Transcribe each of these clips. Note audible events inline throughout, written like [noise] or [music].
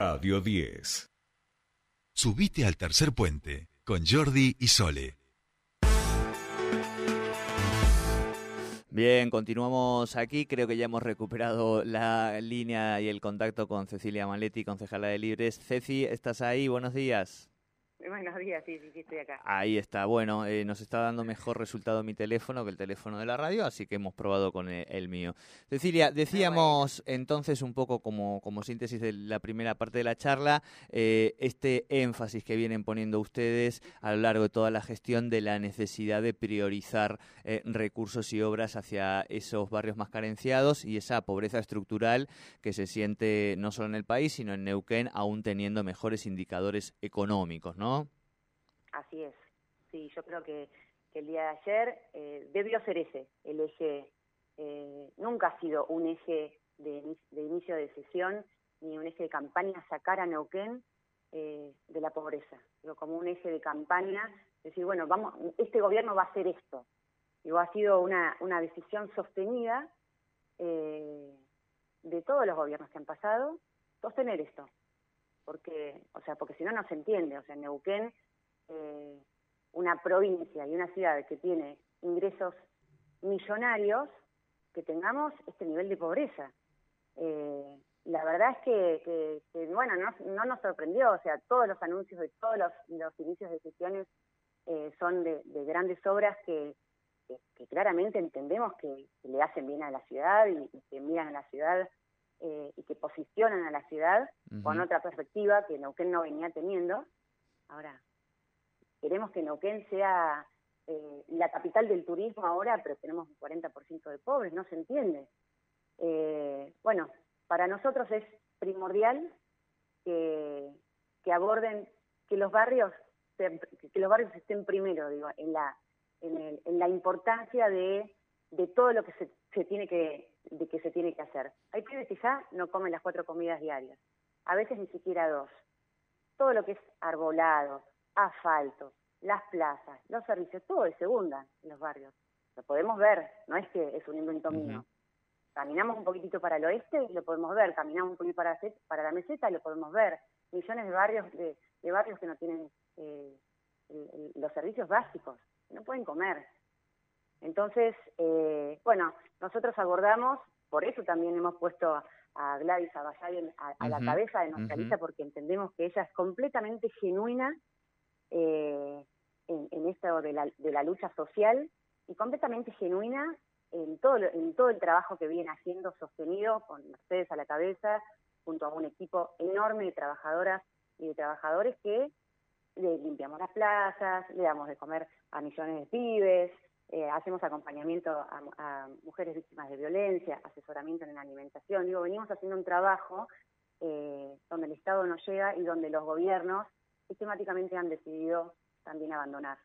Radio 10. Subite al tercer puente con Jordi y Sole. Bien, continuamos aquí. Creo que ya hemos recuperado la línea y el contacto con Cecilia Maletti, concejala de Libres. Ceci, ¿estás ahí? Buenos días. [laughs] Buenos días, sí, sí, sí, estoy acá. Ahí está. Bueno, eh, nos está dando mejor resultado mi teléfono que el teléfono de la radio, así que hemos probado con el, el mío. Cecilia, decíamos entonces un poco como, como síntesis de la primera parte de la charla, eh, este énfasis que vienen poniendo ustedes a lo largo de toda la gestión de la necesidad de priorizar eh, recursos y obras hacia esos barrios más carenciados y esa pobreza estructural que se siente no solo en el país, sino en Neuquén, aún teniendo mejores indicadores económicos, ¿no? Así es. Sí, yo creo que, que el día de ayer eh, debió ser ese, el eje, eh, nunca ha sido un eje de, de, inicio de sesión ni un eje de campaña sacar a Neuquén eh, de la pobreza, pero como un eje de campaña, decir, bueno, vamos, este gobierno va a hacer esto. Digo, ha sido una, una decisión sostenida eh, de todos los gobiernos que han pasado, sostener esto. Porque, o sea, porque si no, no se entiende. O sea, Neuquén una provincia y una ciudad que tiene ingresos millonarios, que tengamos este nivel de pobreza. Eh, la verdad es que, que, que bueno, no, no, nos sorprendió, o sea, todos los anuncios de todos los, los inicios de sesiones eh, son de, de, grandes obras que, que claramente entendemos que, le hacen bien a la ciudad y, y que miran a la ciudad eh, y que posicionan a la ciudad uh -huh. con otra perspectiva que Neuquén no venía teniendo. Ahora, queremos que Neuquén sea eh, la capital del turismo ahora, pero tenemos un 40% de pobres, no se entiende. Eh, bueno, para nosotros es primordial que, que aborden, que los barrios que los barrios estén primero, digo, en la, en, el, en la importancia de, de todo lo que se, se, tiene que, de que se tiene que hacer. Hay pibes que ya no comen las cuatro comidas diarias, a veces ni siquiera dos. Todo lo que es arbolado, asfalto, las plazas, los servicios, todo de segunda en los barrios. Lo podemos ver, no es que es un invento uh -huh. mío. Caminamos un poquitito para el oeste y lo podemos ver, caminamos un poquito para, para la meseta y lo podemos ver. Millones de barrios de, de barrios que no tienen eh, el, el, los servicios básicos, que no pueden comer. Entonces, eh, bueno, nosotros abordamos, por eso también hemos puesto a, a Gladys Abasay a, a uh -huh. la cabeza de nuestra uh -huh. lista, porque entendemos que ella es completamente genuina eh, en, en, esto de la, de la lucha social y completamente genuina en todo, en todo el trabajo que viene haciendo sostenido con Mercedes a la cabeza, junto a un equipo enorme de trabajadoras y de trabajadores que le limpiamos las plazas, le damos de comer a millones de pibes, eh, hacemos acompañamiento a, a, mujeres víctimas de violencia, asesoramiento en la alimentación. Digo, venimos haciendo un trabajo eh, donde el Estado no llega y donde los gobiernos sistemáticamente han decidido también abandonar.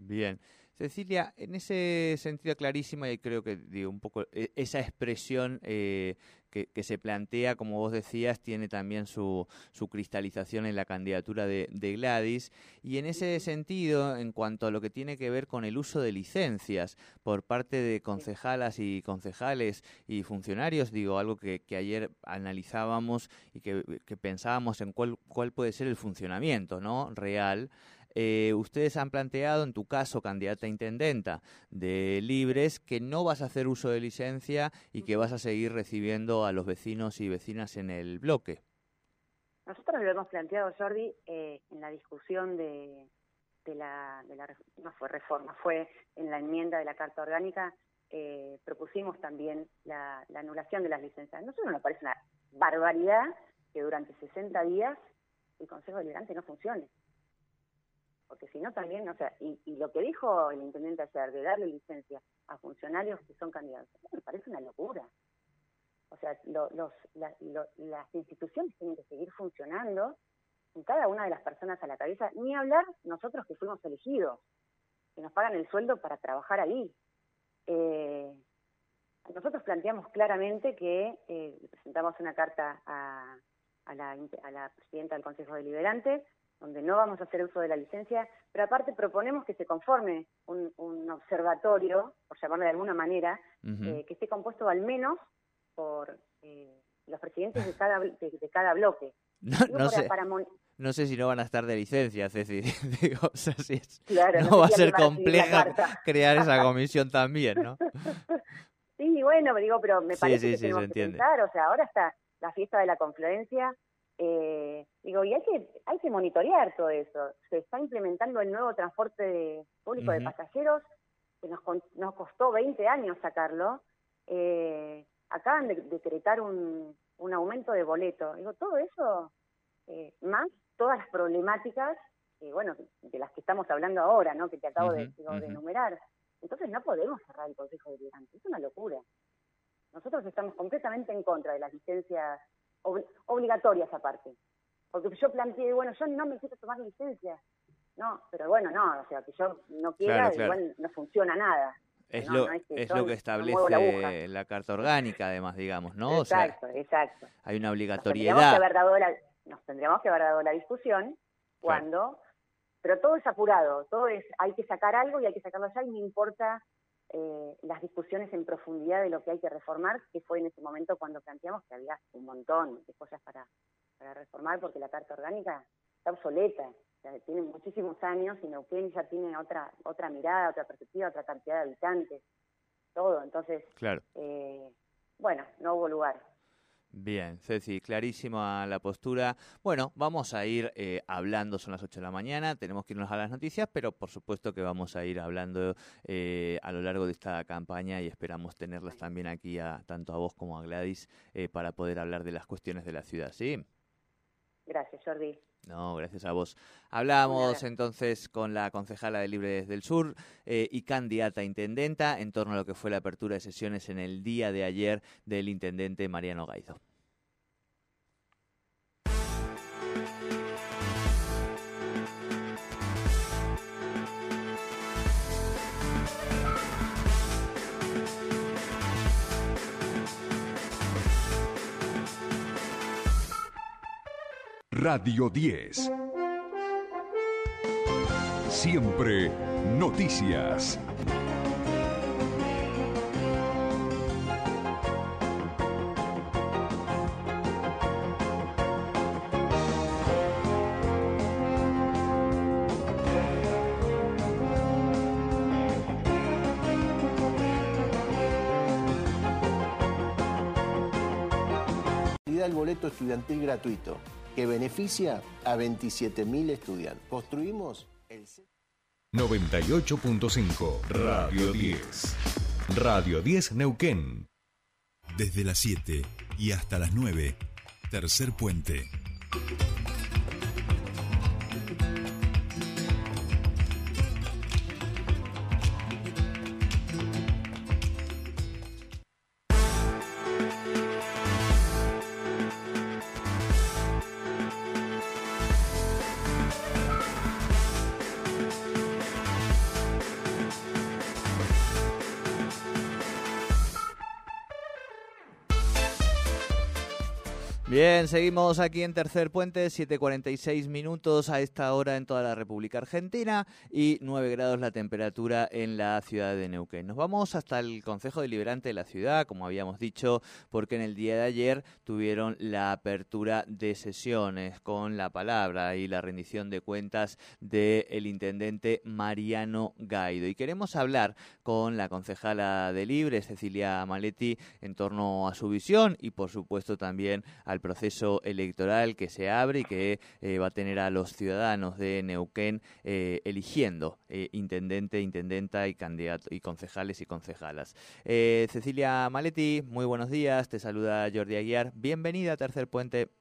Bien. Cecilia, en ese sentido clarísimo, y creo que digo, un poco e, esa expresión eh, que, que, se plantea, como vos decías, tiene también su, su cristalización en la candidatura de, de, Gladys. Y en ese sentido, en cuanto a lo que tiene que ver con el uso de licencias por parte de concejalas y concejales y funcionarios, digo, algo que, que ayer analizábamos y que, que pensábamos en cuál, cuál puede ser el funcionamiento ¿no? real eh, ustedes han planteado, en tu caso, candidata a intendenta de Libres, que no vas a hacer uso de licencia y que vas a seguir recibiendo a los vecinos y vecinas en el bloque. Nosotros lo hemos planteado, Jordi, eh, en la discusión de, la, no fue reforma, fue en la enmienda de la Carta Orgánica, eh, propusimos también la, la, anulación de las licencias. Nosotros nos parece una barbaridad que durante 60 días el Consejo Deliberante no funcione porque si no también, o sea, y, y, lo que dijo el intendente ayer de darle licencia a funcionarios que son candidatos, me parece una locura. O sea, lo, los, la, lo, las instituciones tienen que seguir funcionando con cada una de las personas a la cabeza, ni hablar nosotros que fuimos elegidos, que nos pagan el sueldo para trabajar ahí. Eh, nosotros planteamos claramente que eh, presentamos una carta a, a, la, a la presidenta del Consejo Deliberante, donde no vamos a hacer uso de la licencia, pero aparte proponemos que se conforme un, un observatorio, por llamarlo de alguna manera, uh -huh. eh, que esté compuesto al menos por eh, los presidentes de cada, de, cada bloque. [laughs] No, sé. no sé si no van a estar de licencia, Ceci. [laughs] Digo, o sea, si no, va a ser compleja [laughs] crear esa comisión también, ¿no? sí, bueno, digo, pero me parece que tenemos que pensar, o sea, ahora está la fiesta de la confluencia, eh, digo, y hay que, hay que monitorear todo eso. Se está implementando el nuevo transporte público de pasajeros, que nos, nos costó 20 años sacarlo. Eh, acaban de decretar un, un aumento de boleto. Digo, todo eso, eh, más todas las problemáticas, eh, bueno, de las que estamos hablando ahora, ¿no? Que te acabo de, enumerar. Entonces no podemos cerrar el Consejo Deliberante, es una locura. Nosotros estamos completamente en contra de las licencias obligatorias aparte. Porque yo planteé, bueno, yo no me quiero tomar licencia. No, pero bueno, no, o sea, que yo no quiera, igual no funciona nada. Es, lo, que, es lo que establece la, Carta Orgánica, además, digamos, ¿no? Exacto, exacto. Hay una obligatoriedad. Nos tendríamos que haber dado la, discusión cuando... Pero todo es apurado, todo es, hay que sacar algo y hay que sacarlo allá y no importa eh, las discusiones en profundidad de lo que hay que reformar, que fue en ese momento cuando planteamos que había un montón de cosas para, para reformar porque la Carta Orgánica está obsoleta tiene muchísimos años y Neuquén ya tiene otra otra mirada, otra perspectiva, otra cantidad de habitantes, todo. Entonces, claro. Eh, bueno, no hubo lugar. Bien, Ceci, clarísima la postura. Bueno, vamos a ir eh, hablando, son las 8 de la mañana, tenemos que irnos a las noticias, pero por supuesto que vamos a ir hablando eh, a lo largo de esta campaña y esperamos tenerlas también aquí, a, tanto a vos como a Gladys, para poder hablar de las cuestiones de la ciudad, ¿sí? Gracias, Jordi. No, gracias a vos. Hablamos entonces con la concejala de Libre del Sur eh, y candidata a intendenta en torno a lo que fue la apertura de sesiones en el día de ayer del intendente Mariano Gaido. Radio 10. Siempre noticias. el boleto estudiantil gratuito que beneficia a 27.000 estudiantes. Construimos el... 98.5 Radio 10. Radio 10 Neuquén. Desde las 7 y hasta las 9. Tercer puente. Bien, seguimos aquí en Tercer Puente, 7.46 minutos a esta hora en toda la República Argentina y 9 grados la temperatura en la ciudad de Neuquén. Nos vamos hasta el Consejo Deliberante de la ciudad, como habíamos dicho, porque en el día de ayer tuvieron la apertura de sesiones con la palabra y la rendición de cuentas del intendente Mariano Gaido. Y queremos hablar con la concejala de Libre, Cecilia Maletti, en torno a su visión y, por supuesto, también al proceso electoral que se abre y que eh, va a tener a los ciudadanos de Neuquén eh, eligiendo eh, intendente, intendenta y candidato y concejales y concejalas. Cecilia Maletti, muy buenos días, te saluda Jordi Aguiar, bienvenida a Tercer Puente.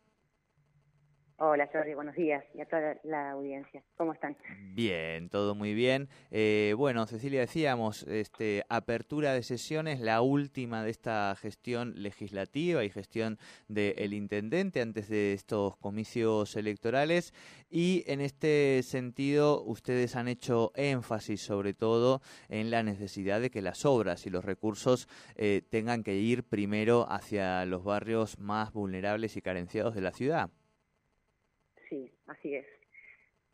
Hola Jordi, buenos días y a toda la audiencia. ¿Cómo están? Bien, todo muy bien. Eh, bueno, Cecilia, decíamos, este, apertura de sesiones, la última de esta gestión legislativa y gestión del intendente antes de estos comicios electorales. Y en este sentido, ustedes han hecho énfasis sobre todo en la necesidad de que las obras y los recursos eh, tengan que ir primero hacia los barrios más vulnerables y carenciados de la ciudad sí, así es.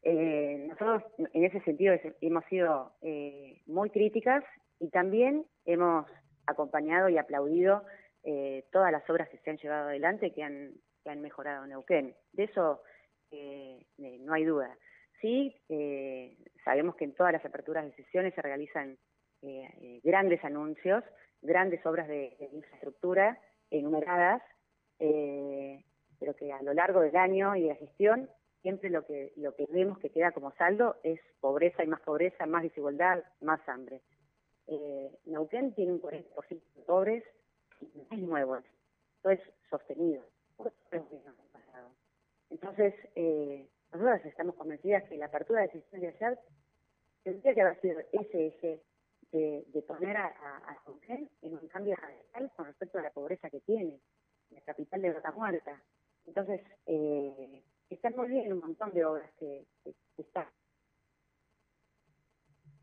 Eh, nosotros en ese sentido hemos sido eh, muy críticas y también hemos acompañado y aplaudido eh, todas las obras que se han llevado adelante que han, que han mejorado Neuquén. De eso no hay duda. Sí, sabemos que en todas las aperturas de sesiones se realizan grandes anuncios, grandes obras de, infraestructura enumeradas, pero que a lo largo del año y de la gestión siempre lo que, lo que vemos que queda como saldo es pobreza y más pobreza, más desigualdad, más hambre. Eh, Neuquén tiene un 40% de pobres y nuevos, esto es sostenido. Entonces, eh, nosotros estamos convencidas que la apertura de decisiones de ayer tendría que haber sido ese eje de, poner a, a, Neuquén en un cambio radical con respecto a la pobreza que tiene, la capital de Rota Muerta. Entonces, eh, están muy bien un montón de obras que, están.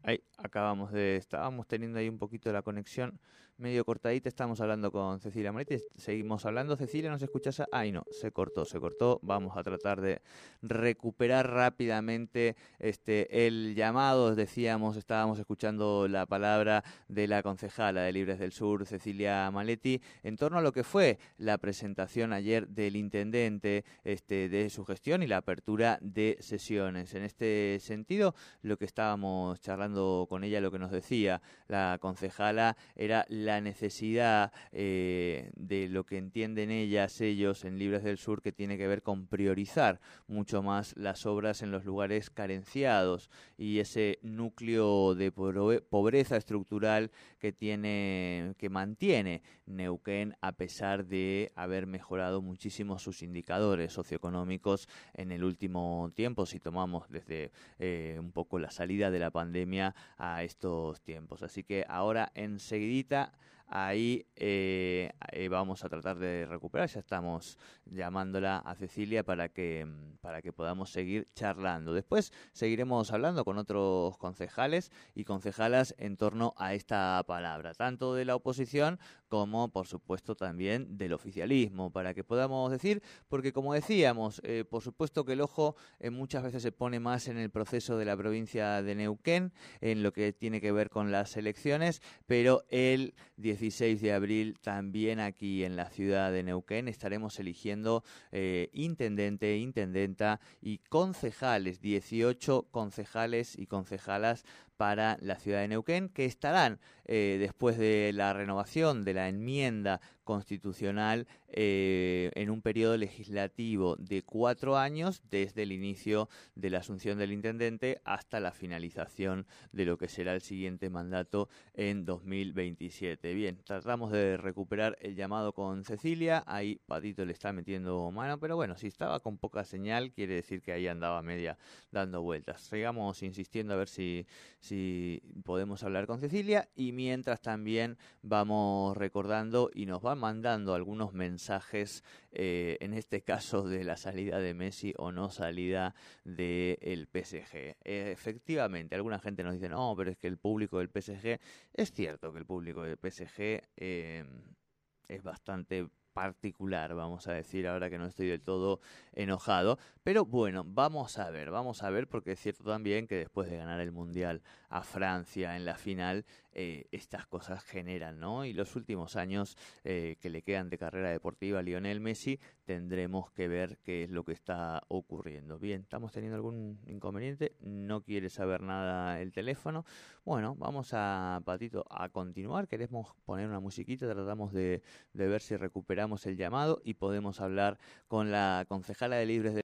Ahí acabamos de, estábamos teniendo ahí un poquito la conexión medio cortadita. Estamos hablando con Cecilia Moretti. Seguimos hablando. Cecilia, ¿nos escuchas? Ay, no, se cortó, se cortó. Vamos a tratar de recuperar rápidamente este el llamado. Decíamos, estábamos escuchando la palabra de la concejala de Libres del Sur, Cecilia Maletti, en torno a lo que fue la presentación ayer del intendente este, de su gestión y la apertura de sesiones. En este sentido, lo que estábamos charlando con ella, lo que nos decía. La concejala, era la necesidad eh, de lo que entienden ellas, ellos en Libres del Sur, que tiene que ver con priorizar mucho más las obras en los lugares carenciados y ese núcleo de pobreza estructural que tiene, que mantiene Neuquén a pesar de haber mejorado muchísimo sus indicadores socioeconómicos en el último tiempo, si tomamos desde eh, un poco la salida de la pandemia a estos tiempos. Así que ahora enseguidita Ahí eh, eh, vamos a tratar de recuperar. Ya estamos llamándola a Cecilia para que, mm, para que podamos seguir charlando. Después seguiremos hablando con otros concejales y concejalas en torno a esta palabra, tanto de la oposición como, por supuesto, también del oficialismo, para que podamos decir, porque como decíamos, eh, por supuesto que el ojo muchas veces se pone más en el proceso de la provincia de Neuquén, en lo que tiene que ver con las elecciones, pero el 18 16 de abril también aquí en la ciudad de Neuquén. Estaremos eligiendo eh, intendente, intendenta y concejales, 18 concejales y concejalas para la ciudad de Neuquén, que estarán eh, después de la renovación de la enmienda constitucional eh, en un periodo legislativo de cuatro años desde el inicio de la asunción del intendente hasta la finalización de lo que será el siguiente mandato en 2027. Bien, tratamos de recuperar el llamado con Cecilia, ahí Patito le está metiendo mano, pero bueno, si estaba con poca señal quiere decir que ahí andaba media dando vueltas. Sigamos insistiendo a ver si, si podemos hablar con Cecilia y mientras también vamos recordando y nos va mandando algunos mensajes, eh, en este caso de la salida de Messi o no salida del PSG. efectivamente, alguna gente nos dice, no, pero es que el público del PSG, es cierto que el público del PSG eh, es bastante particular, vamos a decir, ahora que no estoy del todo enojado. Pero bueno, vamos a ver, vamos a ver, porque es cierto también que después de ganar el Mundial a Francia en la final, eh, estas cosas generan, ¿no? Y los últimos años eh, que le quedan de carrera deportiva a Lionel Messi, tendremos que ver qué es lo que está ocurriendo. Bien, ¿estamos teniendo algún inconveniente? ¿No quiere saber nada el teléfono? Bueno, vamos a, Patito, a continuar. Queremos poner una musiquita, tratamos de, de ver si el llamado y podemos hablar con la concejala de Libres de